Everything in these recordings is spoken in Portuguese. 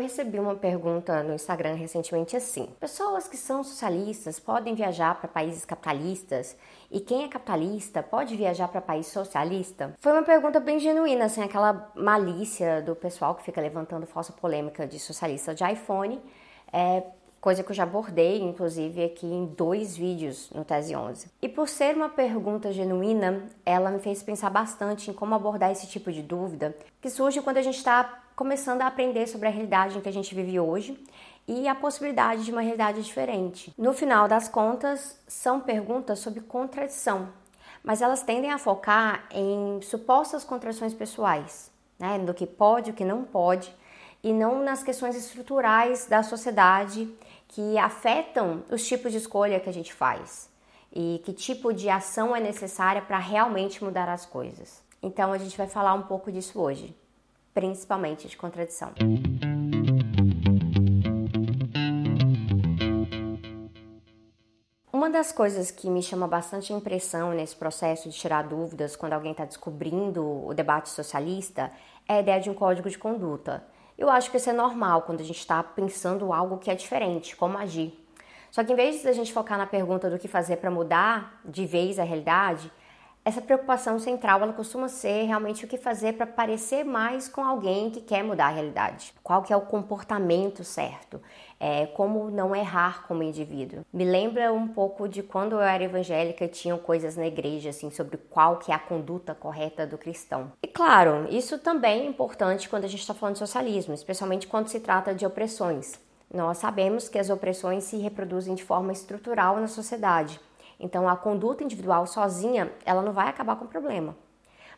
recebi uma pergunta no Instagram recentemente assim: pessoas que são socialistas podem viajar para países capitalistas? E quem é capitalista pode viajar para país socialista? Foi uma pergunta bem genuína, sem assim, aquela malícia do pessoal que fica levantando falsa polêmica de socialista de iPhone. É, coisa que eu já abordei, inclusive, aqui em dois vídeos no Tese 11. E por ser uma pergunta genuína, ela me fez pensar bastante em como abordar esse tipo de dúvida que surge quando a gente está começando a aprender sobre a realidade em que a gente vive hoje e a possibilidade de uma realidade diferente. No final das contas, são perguntas sobre contradição, mas elas tendem a focar em supostas contradições pessoais, né, do que pode, o que não pode, e não nas questões estruturais da sociedade que afetam os tipos de escolha que a gente faz e que tipo de ação é necessária para realmente mudar as coisas. Então a gente vai falar um pouco disso hoje, principalmente de contradição. Uma das coisas que me chama bastante impressão nesse processo de tirar dúvidas quando alguém está descobrindo o debate socialista é a ideia de um código de conduta. Eu acho que isso é normal quando a gente está pensando algo que é diferente, como agir. Só que em vez de a gente focar na pergunta do que fazer para mudar de vez a realidade, essa preocupação central ela costuma ser realmente o que fazer para parecer mais com alguém que quer mudar a realidade. Qual que é o comportamento certo? É, como não errar como indivíduo. Me lembra um pouco de quando eu era evangélica tinham coisas na igreja assim sobre qual que é a conduta correta do cristão. E claro, isso também é importante quando a gente está falando de socialismo, especialmente quando se trata de opressões. Nós sabemos que as opressões se reproduzem de forma estrutural na sociedade então a conduta individual sozinha, ela não vai acabar com o problema.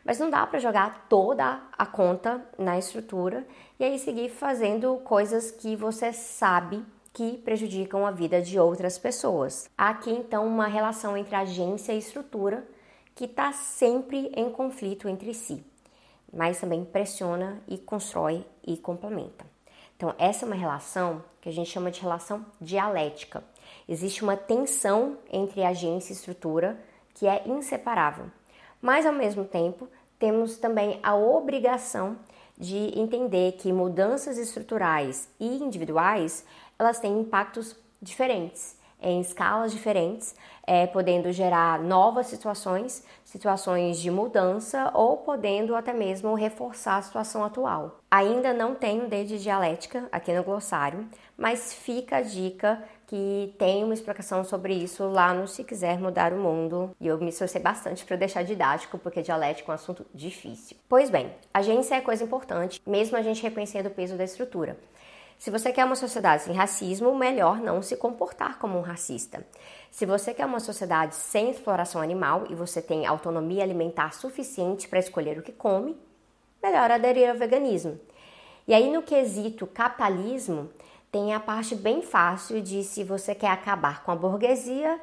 Mas não dá para jogar toda a conta na estrutura e aí seguir fazendo coisas que você sabe que prejudicam a vida de outras pessoas. Há aqui então uma relação entre agência e estrutura que está sempre em conflito entre si, mas também pressiona e constrói e complementa. Então, essa é uma relação que a gente chama de relação dialética. Existe uma tensão entre agência e estrutura que é inseparável. Mas, ao mesmo tempo, temos também a obrigação de entender que mudanças estruturais e individuais elas têm impactos diferentes em escalas diferentes, é, podendo gerar novas situações, situações de mudança ou podendo até mesmo reforçar a situação atual. Ainda não tenho D de dialética aqui no glossário, mas fica a dica que tem uma explicação sobre isso lá no Se Quiser Mudar o Mundo. E eu me esforcei bastante para deixar didático, porque dialética é um assunto difícil. Pois bem, agência é coisa importante, mesmo a gente reconhecendo o peso da estrutura. Se você quer uma sociedade sem racismo, melhor não se comportar como um racista. Se você quer uma sociedade sem exploração animal e você tem autonomia alimentar suficiente para escolher o que come, melhor aderir ao veganismo. E aí, no quesito capitalismo, tem a parte bem fácil de se você quer acabar com a burguesia,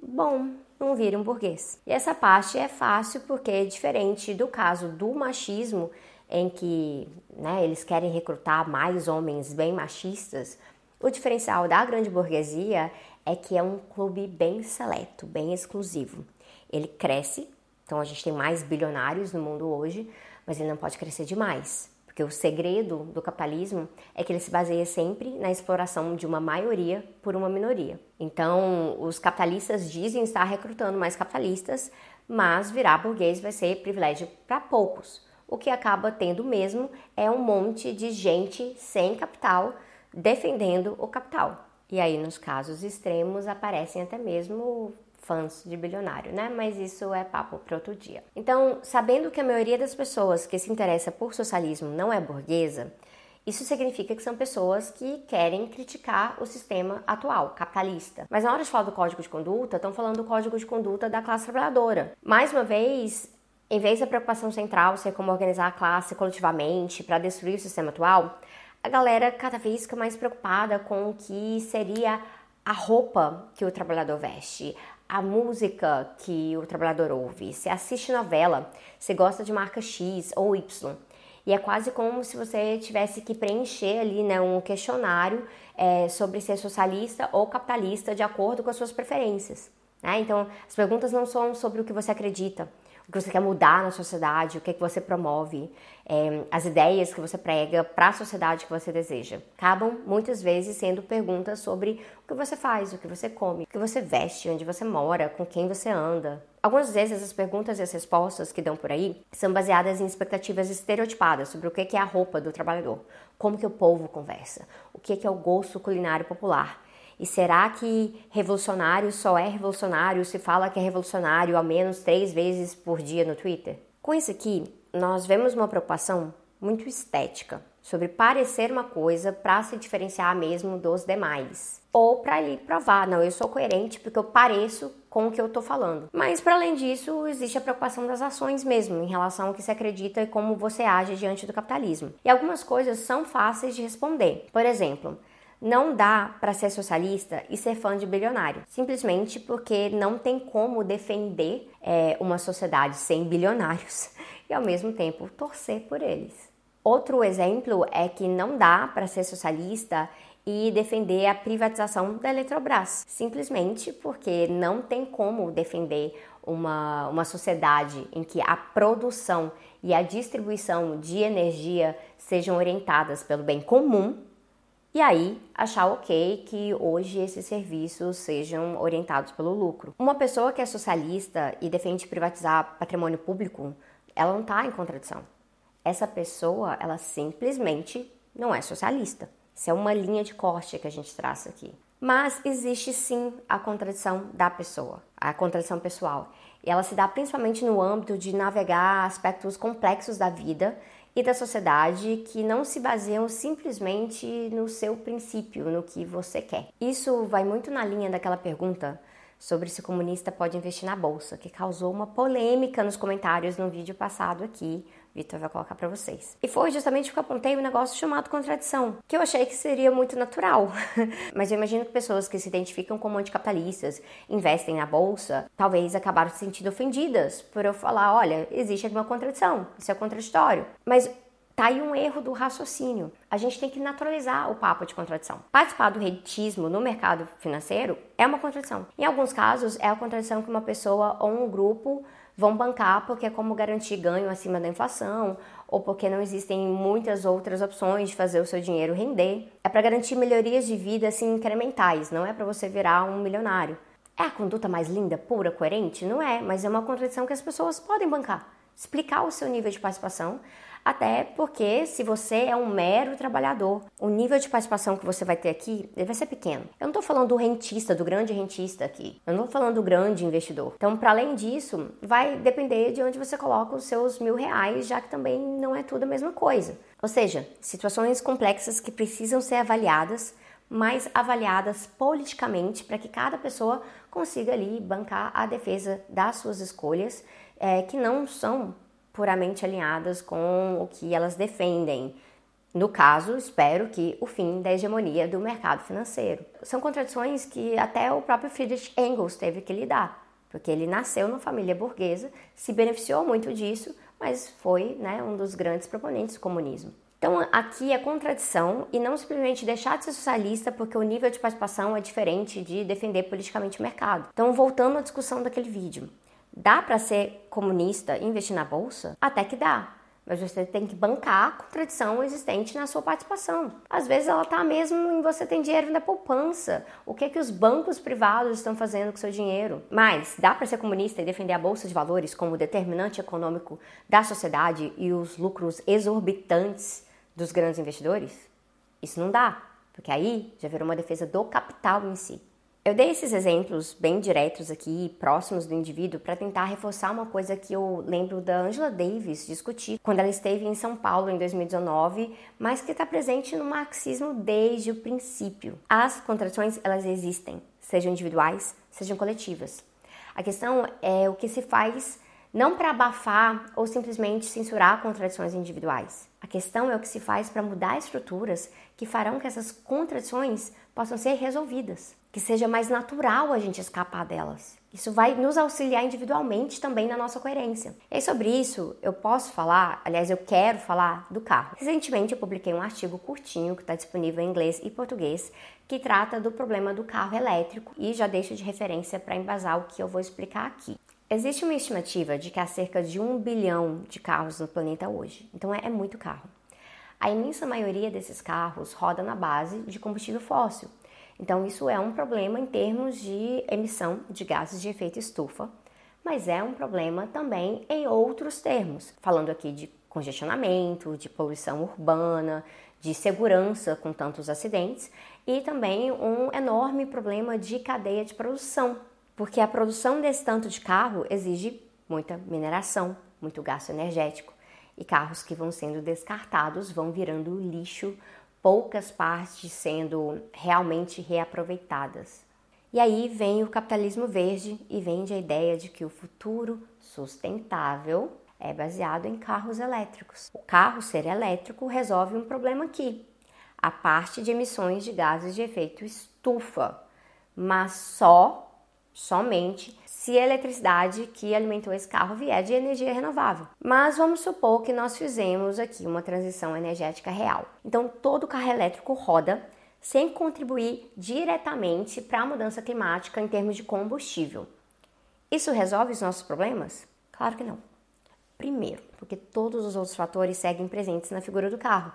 bom, não vire um burguês. E essa parte é fácil porque, diferente do caso do machismo, em que né, eles querem recrutar mais homens bem machistas, o diferencial da grande burguesia é que é um clube bem seleto, bem exclusivo. Ele cresce, então a gente tem mais bilionários no mundo hoje, mas ele não pode crescer demais, porque o segredo do capitalismo é que ele se baseia sempre na exploração de uma maioria por uma minoria. Então, os capitalistas dizem estar recrutando mais capitalistas, mas virar burguês vai ser privilégio para poucos o que acaba tendo mesmo é um monte de gente sem capital defendendo o capital. E aí, nos casos extremos, aparecem até mesmo fãs de bilionário, né? Mas isso é papo para outro dia. Então, sabendo que a maioria das pessoas que se interessa por socialismo não é burguesa, isso significa que são pessoas que querem criticar o sistema atual, capitalista. Mas na hora de falar do código de conduta, estão falando do código de conduta da classe trabalhadora. Mais uma vez, em vez da preocupação central ser como organizar a classe coletivamente para destruir o sistema atual, a galera cada vez fica mais preocupada com o que seria a roupa que o trabalhador veste, a música que o trabalhador ouve, se assiste novela, se gosta de marca X ou Y. E é quase como se você tivesse que preencher ali né, um questionário é, sobre ser socialista ou capitalista de acordo com as suas preferências. Né? Então, as perguntas não são sobre o que você acredita, o que você quer mudar na sociedade, o que, é que você promove, é, as ideias que você prega para a sociedade que você deseja. Acabam muitas vezes sendo perguntas sobre o que você faz, o que você come, o que você veste, onde você mora, com quem você anda. Algumas vezes as perguntas e as respostas que dão por aí são baseadas em expectativas estereotipadas sobre o que é a roupa do trabalhador, como que o povo conversa, o que é o gosto culinário popular. E será que revolucionário só é revolucionário se fala que é revolucionário ao menos três vezes por dia no Twitter? Com isso aqui, nós vemos uma preocupação muito estética sobre parecer uma coisa para se diferenciar mesmo dos demais. Ou para ir provar, não, eu sou coerente porque eu pareço com o que eu estou falando. Mas para além disso, existe a preocupação das ações mesmo, em relação ao que se acredita e como você age diante do capitalismo. E algumas coisas são fáceis de responder. Por exemplo, não dá para ser socialista e ser fã de bilionário, simplesmente porque não tem como defender é, uma sociedade sem bilionários e ao mesmo tempo torcer por eles. Outro exemplo é que não dá para ser socialista e defender a privatização da Eletrobras, simplesmente porque não tem como defender uma, uma sociedade em que a produção e a distribuição de energia sejam orientadas pelo bem comum e aí achar ok que hoje esses serviços sejam orientados pelo lucro. Uma pessoa que é socialista e defende privatizar patrimônio público ela não está em contradição. Essa pessoa, ela simplesmente não é socialista. Isso é uma linha de corte que a gente traça aqui. Mas existe sim a contradição da pessoa, a contradição pessoal. E ela se dá principalmente no âmbito de navegar aspectos complexos da vida e da sociedade que não se baseiam simplesmente no seu princípio, no que você quer. Isso vai muito na linha daquela pergunta sobre se comunista pode investir na bolsa, que causou uma polêmica nos comentários no vídeo passado aqui. Vitor vai colocar para vocês. E foi justamente porque eu apontei um negócio chamado contradição, que eu achei que seria muito natural. Mas eu imagino que pessoas que se identificam como anticapitalistas, investem na bolsa, talvez acabaram se sentindo ofendidas por eu falar, olha, existe alguma contradição, isso é contraditório. Mas Tá aí um erro do raciocínio. A gente tem que naturalizar o papo de contradição. Participar do reditismo no mercado financeiro é uma contradição. Em alguns casos, é a contradição que uma pessoa ou um grupo vão bancar porque é como garantir ganho acima da inflação ou porque não existem muitas outras opções de fazer o seu dinheiro render. É para garantir melhorias de vida assim incrementais, não é para você virar um milionário. É a conduta mais linda, pura, coerente? Não é, mas é uma contradição que as pessoas podem bancar. Explicar o seu nível de participação, até porque se você é um mero trabalhador, o nível de participação que você vai ter aqui vai ser pequeno. Eu não estou falando do rentista, do grande rentista aqui. Eu não estou falando do grande investidor. Então, para além disso, vai depender de onde você coloca os seus mil reais, já que também não é tudo a mesma coisa. Ou seja, situações complexas que precisam ser avaliadas mas avaliadas politicamente para que cada pessoa consiga ali bancar a defesa das suas escolhas, é, que não são puramente alinhadas com o que elas defendem. No caso, espero que o fim da hegemonia do mercado financeiro. São contradições que até o próprio Friedrich Engels teve que lidar, porque ele nasceu numa família burguesa, se beneficiou muito disso, mas foi né, um dos grandes proponentes do comunismo. Então, aqui é contradição e não simplesmente deixar de ser socialista porque o nível de participação é diferente de defender politicamente o mercado. Então, voltando à discussão daquele vídeo. Dá para ser comunista e investir na bolsa? Até que dá. Mas você tem que bancar a contradição existente na sua participação. Às vezes ela está mesmo em você tem dinheiro na poupança. O que é que os bancos privados estão fazendo com seu dinheiro? Mas dá para ser comunista e defender a bolsa de valores como determinante econômico da sociedade e os lucros exorbitantes dos grandes investidores? Isso não dá, porque aí já virou uma defesa do capital em si. Eu dei esses exemplos bem diretos aqui, próximos do indivíduo, para tentar reforçar uma coisa que eu lembro da Angela Davis discutir quando ela esteve em São Paulo em 2019, mas que está presente no marxismo desde o princípio. As contradições, elas existem, sejam individuais, sejam coletivas. A questão é o que se faz não para abafar ou simplesmente censurar contradições individuais. A questão é o que se faz para mudar estruturas que farão que essas contradições possam ser resolvidas, que seja mais natural a gente escapar delas. Isso vai nos auxiliar individualmente também na nossa coerência. E sobre isso, eu posso falar, aliás, eu quero falar do carro. Recentemente eu publiquei um artigo curtinho que está disponível em inglês e português que trata do problema do carro elétrico e já deixo de referência para embasar o que eu vou explicar aqui. Existe uma estimativa de que há cerca de um bilhão de carros no planeta hoje, então é, é muito carro. A imensa maioria desses carros roda na base de combustível fóssil, então isso é um problema em termos de emissão de gases de efeito estufa, mas é um problema também em outros termos, falando aqui de congestionamento, de poluição urbana, de segurança com tantos acidentes e também um enorme problema de cadeia de produção, porque a produção desse tanto de carro exige muita mineração, muito gasto energético, e carros que vão sendo descartados vão virando lixo, poucas partes sendo realmente reaproveitadas. E aí vem o capitalismo verde e vende a ideia de que o futuro sustentável é baseado em carros elétricos. O carro ser elétrico resolve um problema aqui, a parte de emissões de gases de efeito estufa, mas só somente se a eletricidade que alimentou esse carro vier de energia renovável. Mas vamos supor que nós fizemos aqui uma transição energética real. Então todo carro elétrico roda sem contribuir diretamente para a mudança climática em termos de combustível. Isso resolve os nossos problemas? Claro que não. Primeiro, porque todos os outros fatores seguem presentes na figura do carro.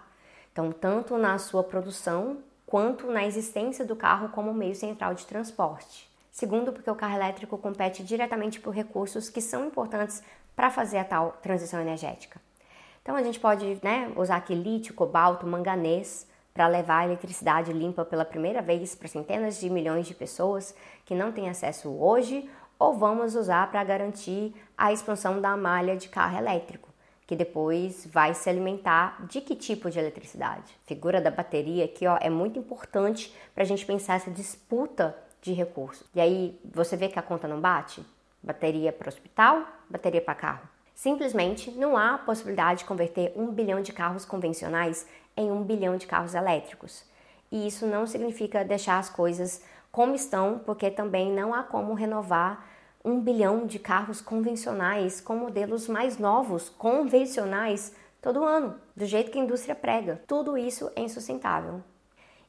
Então, tanto na sua produção quanto na existência do carro como meio central de transporte. Segundo, porque o carro elétrico compete diretamente por recursos que são importantes para fazer a tal transição energética. Então a gente pode né, usar aqui lítio, cobalto, manganês para levar a eletricidade limpa pela primeira vez para centenas de milhões de pessoas que não têm acesso hoje, ou vamos usar para garantir a expansão da malha de carro elétrico, que depois vai se alimentar de que tipo de eletricidade. A figura da bateria aqui ó, é muito importante para a gente pensar essa disputa de recursos. E aí você vê que a conta não bate? Bateria para hospital, bateria para carro. Simplesmente não há possibilidade de converter um bilhão de carros convencionais em um bilhão de carros elétricos. E isso não significa deixar as coisas como estão, porque também não há como renovar um bilhão de carros convencionais com modelos mais novos, convencionais, todo ano, do jeito que a indústria prega. Tudo isso é insustentável.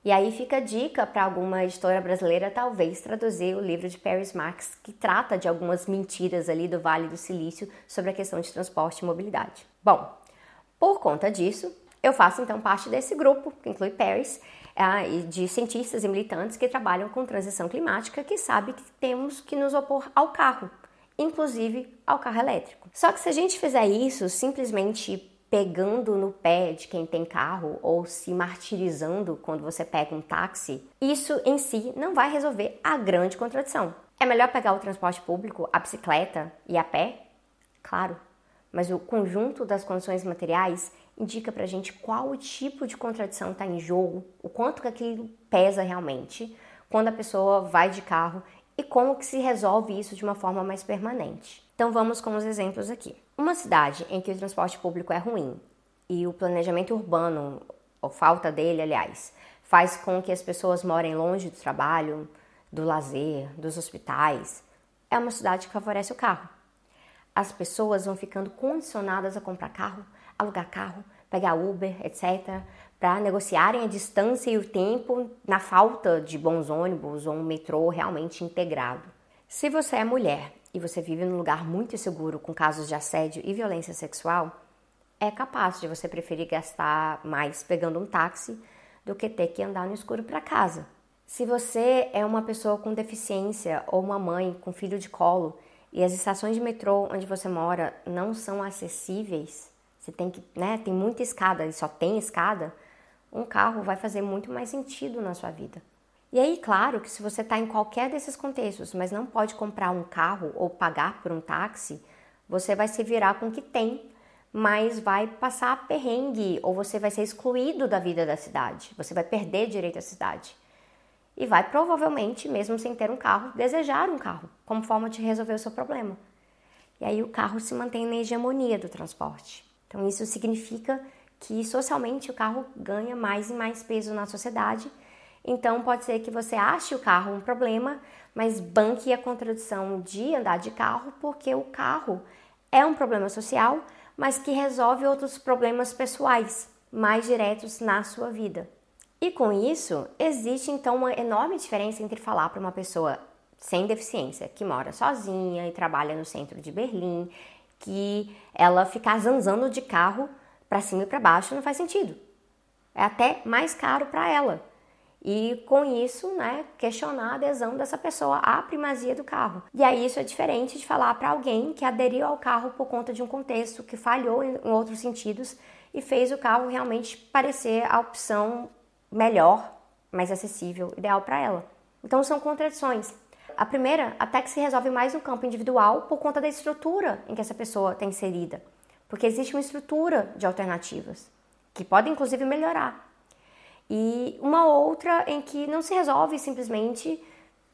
E aí fica a dica para alguma editora brasileira talvez traduzir o livro de Paris Marx, que trata de algumas mentiras ali do Vale do Silício sobre a questão de transporte e mobilidade. Bom, por conta disso, eu faço então parte desse grupo, que inclui Paris, é, de cientistas e militantes que trabalham com transição climática, que sabe que temos que nos opor ao carro, inclusive ao carro elétrico. Só que se a gente fizer isso simplesmente pegando no pé de quem tem carro ou se martirizando quando você pega um táxi, isso em si não vai resolver a grande contradição. É melhor pegar o transporte público, a bicicleta e a pé? Claro, mas o conjunto das condições materiais indica pra gente qual o tipo de contradição está em jogo, o quanto que aquilo pesa realmente quando a pessoa vai de carro e como que se resolve isso de uma forma mais permanente. Então vamos com os exemplos aqui. Uma cidade em que o transporte público é ruim e o planejamento urbano, ou falta dele, aliás, faz com que as pessoas morem longe do trabalho, do lazer, dos hospitais, é uma cidade que favorece o carro. As pessoas vão ficando condicionadas a comprar carro, alugar carro, pegar Uber, etc., para negociarem a distância e o tempo na falta de bons ônibus ou um metrô realmente integrado. Se você é mulher e você vive num lugar muito inseguro com casos de assédio e violência sexual, é capaz de você preferir gastar mais pegando um táxi do que ter que andar no escuro para casa. Se você é uma pessoa com deficiência ou uma mãe com filho de colo e as estações de metrô onde você mora não são acessíveis, você tem que, né, tem muita escada e só tem escada, um carro vai fazer muito mais sentido na sua vida. E aí, claro que se você está em qualquer desses contextos, mas não pode comprar um carro ou pagar por um táxi, você vai se virar com o que tem, mas vai passar perrengue ou você vai ser excluído da vida da cidade. Você vai perder direito à cidade. E vai provavelmente, mesmo sem ter um carro, desejar um carro como forma de resolver o seu problema. E aí o carro se mantém na hegemonia do transporte. Então isso significa que socialmente o carro ganha mais e mais peso na sociedade então pode ser que você ache o carro um problema, mas banque a contradição de andar de carro, porque o carro é um problema social, mas que resolve outros problemas pessoais mais diretos na sua vida. E com isso, existe então uma enorme diferença entre falar para uma pessoa sem deficiência, que mora sozinha e trabalha no centro de Berlim, que ela ficar zanzando de carro para cima e para baixo não faz sentido. É até mais caro para ela. E com isso, né, questionar a adesão dessa pessoa à primazia do carro. E aí isso é diferente de falar para alguém que aderiu ao carro por conta de um contexto que falhou em outros sentidos e fez o carro realmente parecer a opção melhor, mais acessível, ideal para ela. Então são contradições. A primeira até que se resolve mais no campo individual por conta da estrutura em que essa pessoa está inserida. Porque existe uma estrutura de alternativas que podem inclusive melhorar. E uma outra em que não se resolve simplesmente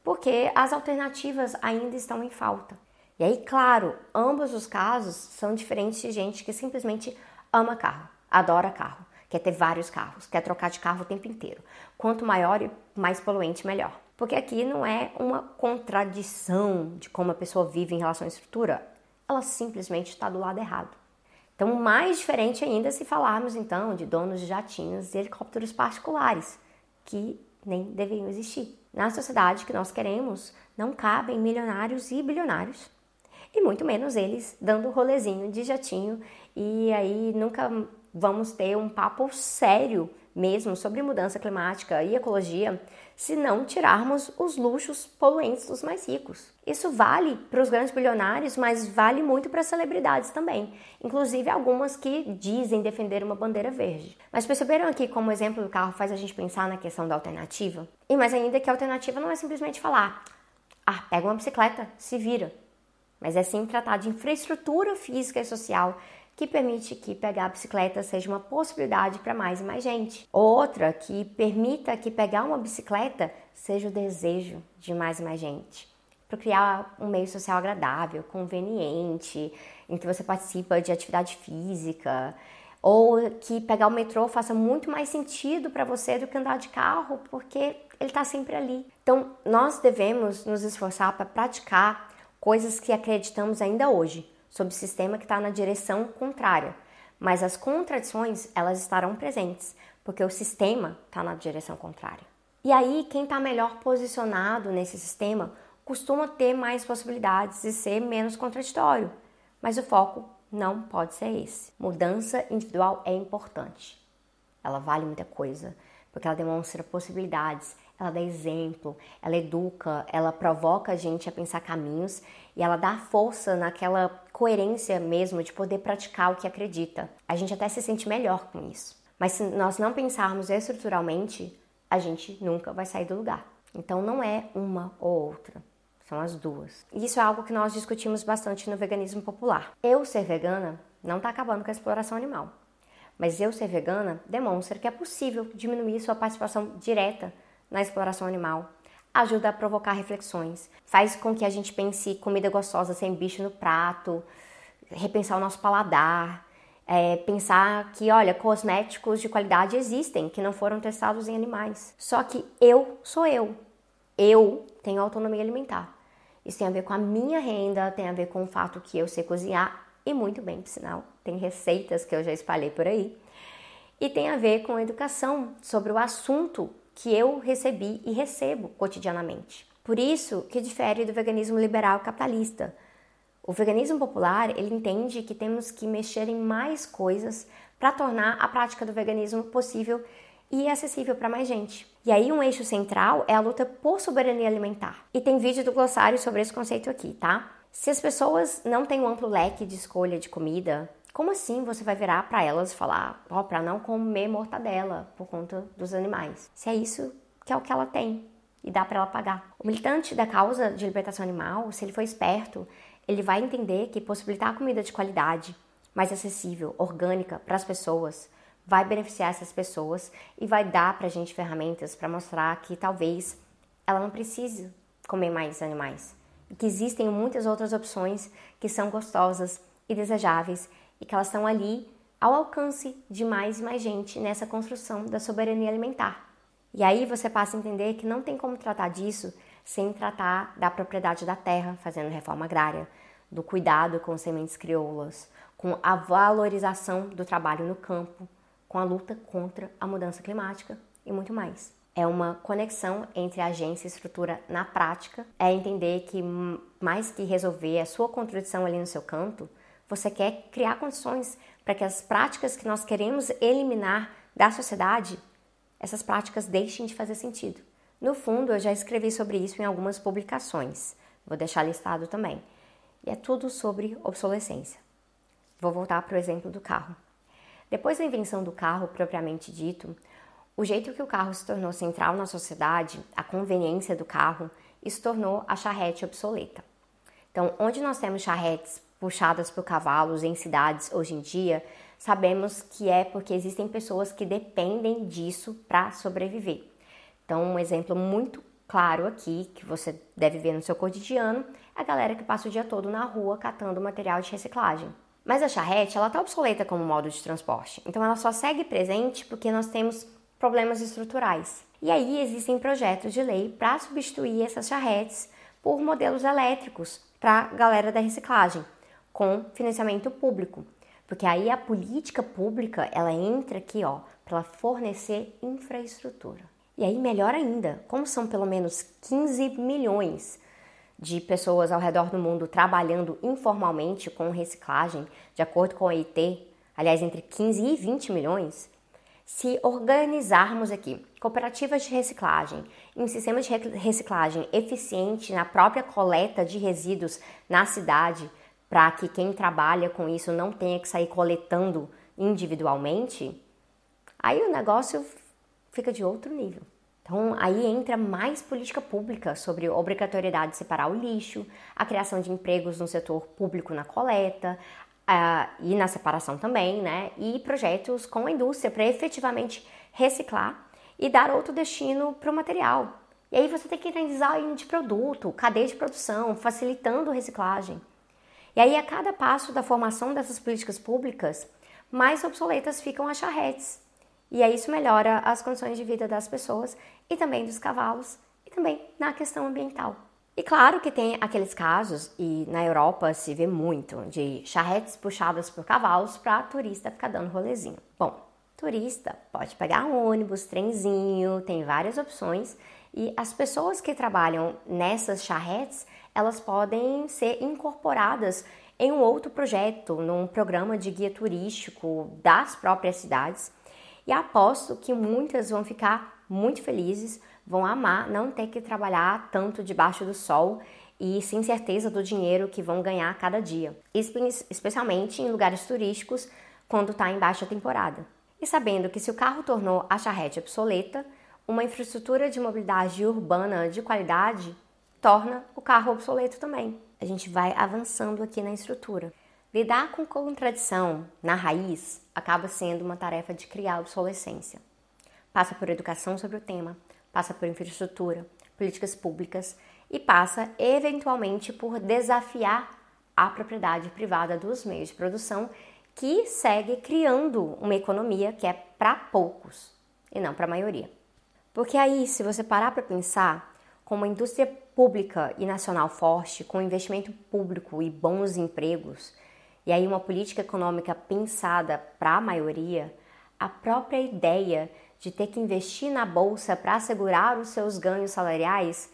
porque as alternativas ainda estão em falta. E aí, claro, ambos os casos são diferentes de gente que simplesmente ama carro, adora carro, quer ter vários carros, quer trocar de carro o tempo inteiro. Quanto maior e mais poluente, melhor. Porque aqui não é uma contradição de como a pessoa vive em relação à estrutura, ela simplesmente está do lado errado. Então, mais diferente ainda se falarmos então de donos de jatinhos e helicópteros particulares, que nem deveriam existir. Na sociedade que nós queremos, não cabem milionários e bilionários, e muito menos eles dando rolezinho de jatinho, e aí nunca vamos ter um papo sério mesmo sobre mudança climática e ecologia se não tirarmos os luxos poluentes dos mais ricos. Isso vale para os grandes bilionários, mas vale muito para as celebridades também, inclusive algumas que dizem defender uma bandeira verde. Mas perceberam aqui como o exemplo do carro faz a gente pensar na questão da alternativa? E mais ainda que a alternativa não é simplesmente falar: "Ah, pega uma bicicleta, se vira". Mas é sim tratar de infraestrutura física e social que permite que pegar a bicicleta seja uma possibilidade para mais e mais gente. Outra que permita que pegar uma bicicleta seja o desejo de mais e mais gente. Para criar um meio social agradável, conveniente, em que você participa de atividade física, ou que pegar o metrô faça muito mais sentido para você do que andar de carro, porque ele está sempre ali. Então, nós devemos nos esforçar para praticar coisas que acreditamos ainda hoje, sob o sistema que está na direção contrária. Mas as contradições, elas estarão presentes, porque o sistema está na direção contrária. E aí, quem está melhor posicionado nesse sistema costuma ter mais possibilidades de ser menos contraditório. Mas o foco não pode ser esse. Mudança individual é importante. Ela vale muita coisa, porque ela demonstra possibilidades, ela dá exemplo, ela educa, ela provoca a gente a pensar caminhos e ela dá força naquela coerência mesmo de poder praticar o que acredita. A gente até se sente melhor com isso. Mas se nós não pensarmos estruturalmente, a gente nunca vai sair do lugar. Então não é uma ou outra, são as duas. E isso é algo que nós discutimos bastante no veganismo popular. Eu ser vegana não está acabando com a exploração animal. Mas eu ser vegana demonstra que é possível diminuir sua participação direta na exploração animal, ajuda a provocar reflexões, faz com que a gente pense comida gostosa sem bicho no prato, repensar o nosso paladar, é, pensar que, olha, cosméticos de qualidade existem que não foram testados em animais. Só que eu sou eu. Eu tenho autonomia alimentar. Isso tem a ver com a minha renda, tem a ver com o fato que eu sei cozinhar e muito bem, por sinal. Tem receitas que eu já espalhei por aí. E tem a ver com a educação sobre o assunto que eu recebi e recebo cotidianamente. Por isso que difere do veganismo liberal capitalista. O veganismo popular, ele entende que temos que mexer em mais coisas para tornar a prática do veganismo possível e acessível para mais gente. E aí um eixo central é a luta por soberania alimentar. E tem vídeo do glossário sobre esse conceito aqui, tá? Se as pessoas não têm um amplo leque de escolha de comida, como assim você vai virar para elas e falar, ó, oh, para não comer mortadela por conta dos animais? Se é isso que é o que ela tem e dá para ela pagar. O militante da causa de libertação animal, se ele for esperto, ele vai entender que possibilitar comida de qualidade, mais acessível, orgânica para as pessoas, vai beneficiar essas pessoas e vai dar para a gente ferramentas para mostrar que talvez ela não precise comer mais animais e que existem muitas outras opções que são gostosas e desejáveis e que elas estão ali ao alcance de mais e mais gente nessa construção da soberania alimentar. E aí você passa a entender que não tem como tratar disso sem tratar da propriedade da terra, fazendo reforma agrária, do cuidado com sementes crioulas, com a valorização do trabalho no campo, com a luta contra a mudança climática e muito mais. É uma conexão entre agência e estrutura na prática. É entender que mais que resolver a sua contradição ali no seu canto, você quer criar condições para que as práticas que nós queremos eliminar da sociedade, essas práticas deixem de fazer sentido. No fundo, eu já escrevi sobre isso em algumas publicações. Vou deixar listado também. E é tudo sobre obsolescência. Vou voltar para o exemplo do carro. Depois da invenção do carro propriamente dito, o jeito que o carro se tornou central na sociedade, a conveniência do carro, se tornou a charrete obsoleta. Então, onde nós temos charretes puxadas por cavalos em cidades hoje em dia, sabemos que é porque existem pessoas que dependem disso para sobreviver. Então, um exemplo muito claro aqui, que você deve ver no seu cotidiano, é a galera que passa o dia todo na rua catando material de reciclagem. Mas a charrete, ela está obsoleta como modo de transporte. Então, ela só segue presente porque nós temos problemas estruturais. E aí existem projetos de lei para substituir essas charretes por modelos elétricos para a galera da reciclagem com financiamento público. Porque aí a política pública, ela entra aqui, ó, para fornecer infraestrutura. E aí melhor ainda, como são pelo menos 15 milhões de pessoas ao redor do mundo trabalhando informalmente com reciclagem, de acordo com a EIT, aliás, entre 15 e 20 milhões, se organizarmos aqui cooperativas de reciclagem em um sistema de reciclagem eficiente na própria coleta de resíduos na cidade, para que quem trabalha com isso não tenha que sair coletando individualmente, aí o negócio fica de outro nível. Então, aí entra mais política pública sobre obrigatoriedade de separar o lixo, a criação de empregos no setor público na coleta uh, e na separação também, né? E projetos com a indústria para efetivamente reciclar e dar outro destino para o material. E aí você tem que entrar em design de produto, cadeia de produção, facilitando a reciclagem. E aí, a cada passo da formação dessas políticas públicas, mais obsoletas ficam as charretes. E aí isso melhora as condições de vida das pessoas e também dos cavalos e também na questão ambiental. E claro que tem aqueles casos, e na Europa se vê muito, de charretes puxadas por cavalos para turista ficar dando rolezinho. Bom, turista pode pegar um ônibus, trenzinho, tem várias opções, e as pessoas que trabalham nessas charretes, elas podem ser incorporadas em um outro projeto, num programa de guia turístico das próprias cidades. E aposto que muitas vão ficar muito felizes, vão amar não ter que trabalhar tanto debaixo do sol e sem certeza do dinheiro que vão ganhar a cada dia, especialmente em lugares turísticos quando está em baixa temporada. E sabendo que se o carro tornou a charrete obsoleta, uma infraestrutura de mobilidade urbana de qualidade torna o carro obsoleto também. A gente vai avançando aqui na estrutura. Lidar com contradição na raiz acaba sendo uma tarefa de criar obsolescência. Passa por educação sobre o tema, passa por infraestrutura, políticas públicas e passa eventualmente por desafiar a propriedade privada dos meios de produção que segue criando uma economia que é para poucos e não para a maioria. Porque aí, se você parar para pensar, com uma indústria pública e nacional forte, com investimento público e bons empregos, e aí uma política econômica pensada para a maioria, a própria ideia de ter que investir na bolsa para assegurar os seus ganhos salariais,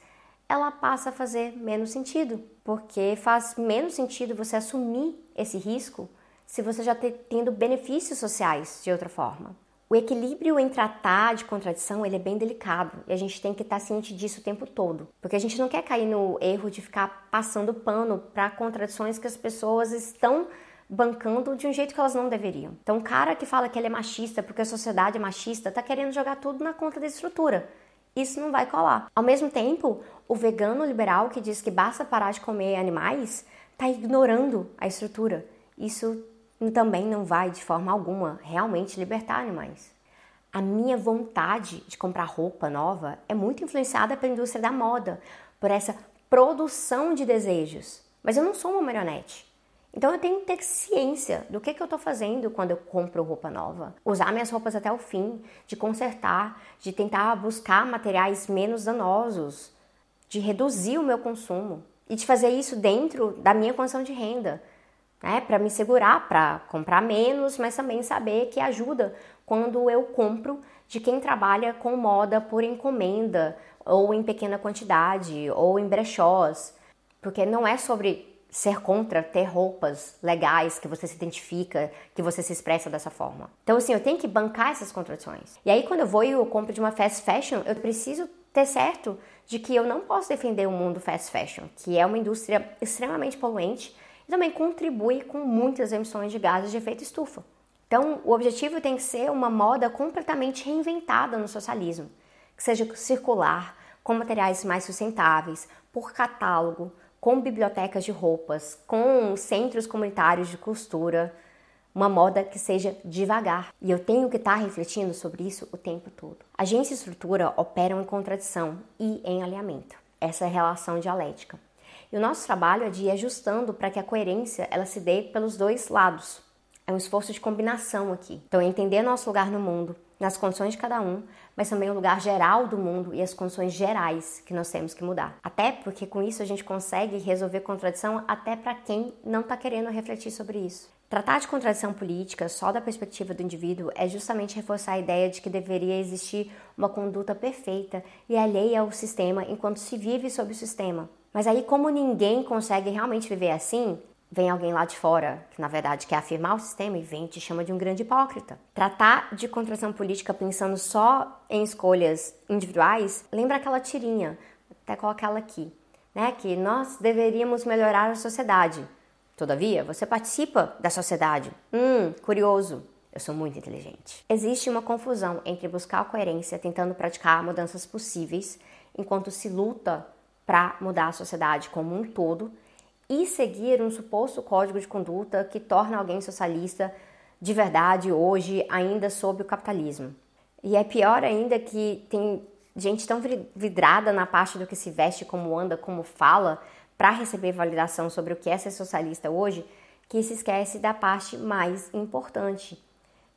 ela passa a fazer menos sentido, porque faz menos sentido você assumir esse risco se você já está tendo benefícios sociais de outra forma. O equilíbrio em tratar de contradição ele é bem delicado e a gente tem que estar ciente disso o tempo todo, porque a gente não quer cair no erro de ficar passando pano para contradições que as pessoas estão bancando de um jeito que elas não deveriam. Então, o cara que fala que ele é machista porque a sociedade é machista está querendo jogar tudo na conta da estrutura. Isso não vai colar. Ao mesmo tempo, o vegano liberal que diz que basta parar de comer animais está ignorando a estrutura. Isso também não vai de forma alguma realmente libertar animais. A minha vontade de comprar roupa nova é muito influenciada pela indústria da moda, por essa produção de desejos. Mas eu não sou uma marionete. Então eu tenho que ter ciência do que, que eu estou fazendo quando eu compro roupa nova. Usar minhas roupas até o fim, de consertar, de tentar buscar materiais menos danosos, de reduzir o meu consumo e de fazer isso dentro da minha condição de renda né? Para me segurar, para comprar menos, mas também saber que ajuda quando eu compro de quem trabalha com moda por encomenda ou em pequena quantidade ou em brechós, porque não é sobre ser contra ter roupas legais que você se identifica, que você se expressa dessa forma. Então assim, eu tenho que bancar essas contradições. E aí quando eu vou e eu compro de uma fast fashion, eu preciso ter certo de que eu não posso defender o mundo fast fashion, que é uma indústria extremamente poluente e também contribui com muitas emissões de gases de efeito estufa. Então, o objetivo tem que ser uma moda completamente reinventada no socialismo, que seja circular, com materiais mais sustentáveis, por catálogo, com bibliotecas de roupas, com centros comunitários de costura, uma moda que seja devagar. E eu tenho que estar refletindo sobre isso o tempo todo. Agência e estrutura operam em contradição e em alinhamento. Essa é a relação dialética. E o nosso trabalho é de ir ajustando para que a coerência ela se dê pelos dois lados. É um esforço de combinação aqui. Então, é entender nosso lugar no mundo, nas condições de cada um, mas também o lugar geral do mundo e as condições gerais que nós temos que mudar. Até porque com isso a gente consegue resolver contradição até para quem não está querendo refletir sobre isso. Tratar de contradição política só da perspectiva do indivíduo é justamente reforçar a ideia de que deveria existir uma conduta perfeita e alheia ao sistema enquanto se vive sob o sistema. Mas aí, como ninguém consegue realmente viver assim, vem alguém lá de fora, que na verdade quer afirmar o sistema e vem e te chama de um grande hipócrita. Tratar de contração política pensando só em escolhas individuais, lembra aquela tirinha, até colocar ela aqui, né? Que nós deveríamos melhorar a sociedade. Todavia, você participa da sociedade. Hum, curioso. Eu sou muito inteligente. Existe uma confusão entre buscar a coerência tentando praticar mudanças possíveis, enquanto se luta para mudar a sociedade como um todo e seguir um suposto código de conduta que torna alguém socialista de verdade hoje, ainda sob o capitalismo. E é pior ainda que tem gente tão vidrada na parte do que se veste, como anda, como fala, para receber validação sobre o que é ser socialista hoje, que se esquece da parte mais importante.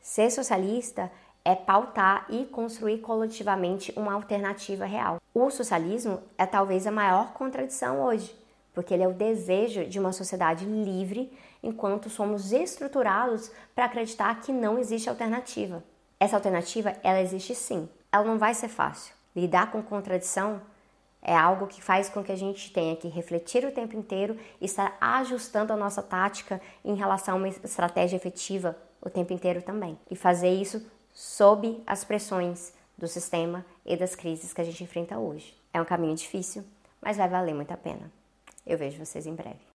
Ser socialista é pautar e construir coletivamente uma alternativa real. O socialismo é talvez a maior contradição hoje, porque ele é o desejo de uma sociedade livre, enquanto somos estruturados para acreditar que não existe alternativa. Essa alternativa, ela existe sim. Ela não vai ser fácil. Lidar com contradição é algo que faz com que a gente tenha que refletir o tempo inteiro e estar ajustando a nossa tática em relação a uma estratégia efetiva o tempo inteiro também. E fazer isso sob as pressões do sistema e das crises que a gente enfrenta hoje. É um caminho difícil, mas vai valer muito a pena. Eu vejo vocês em breve.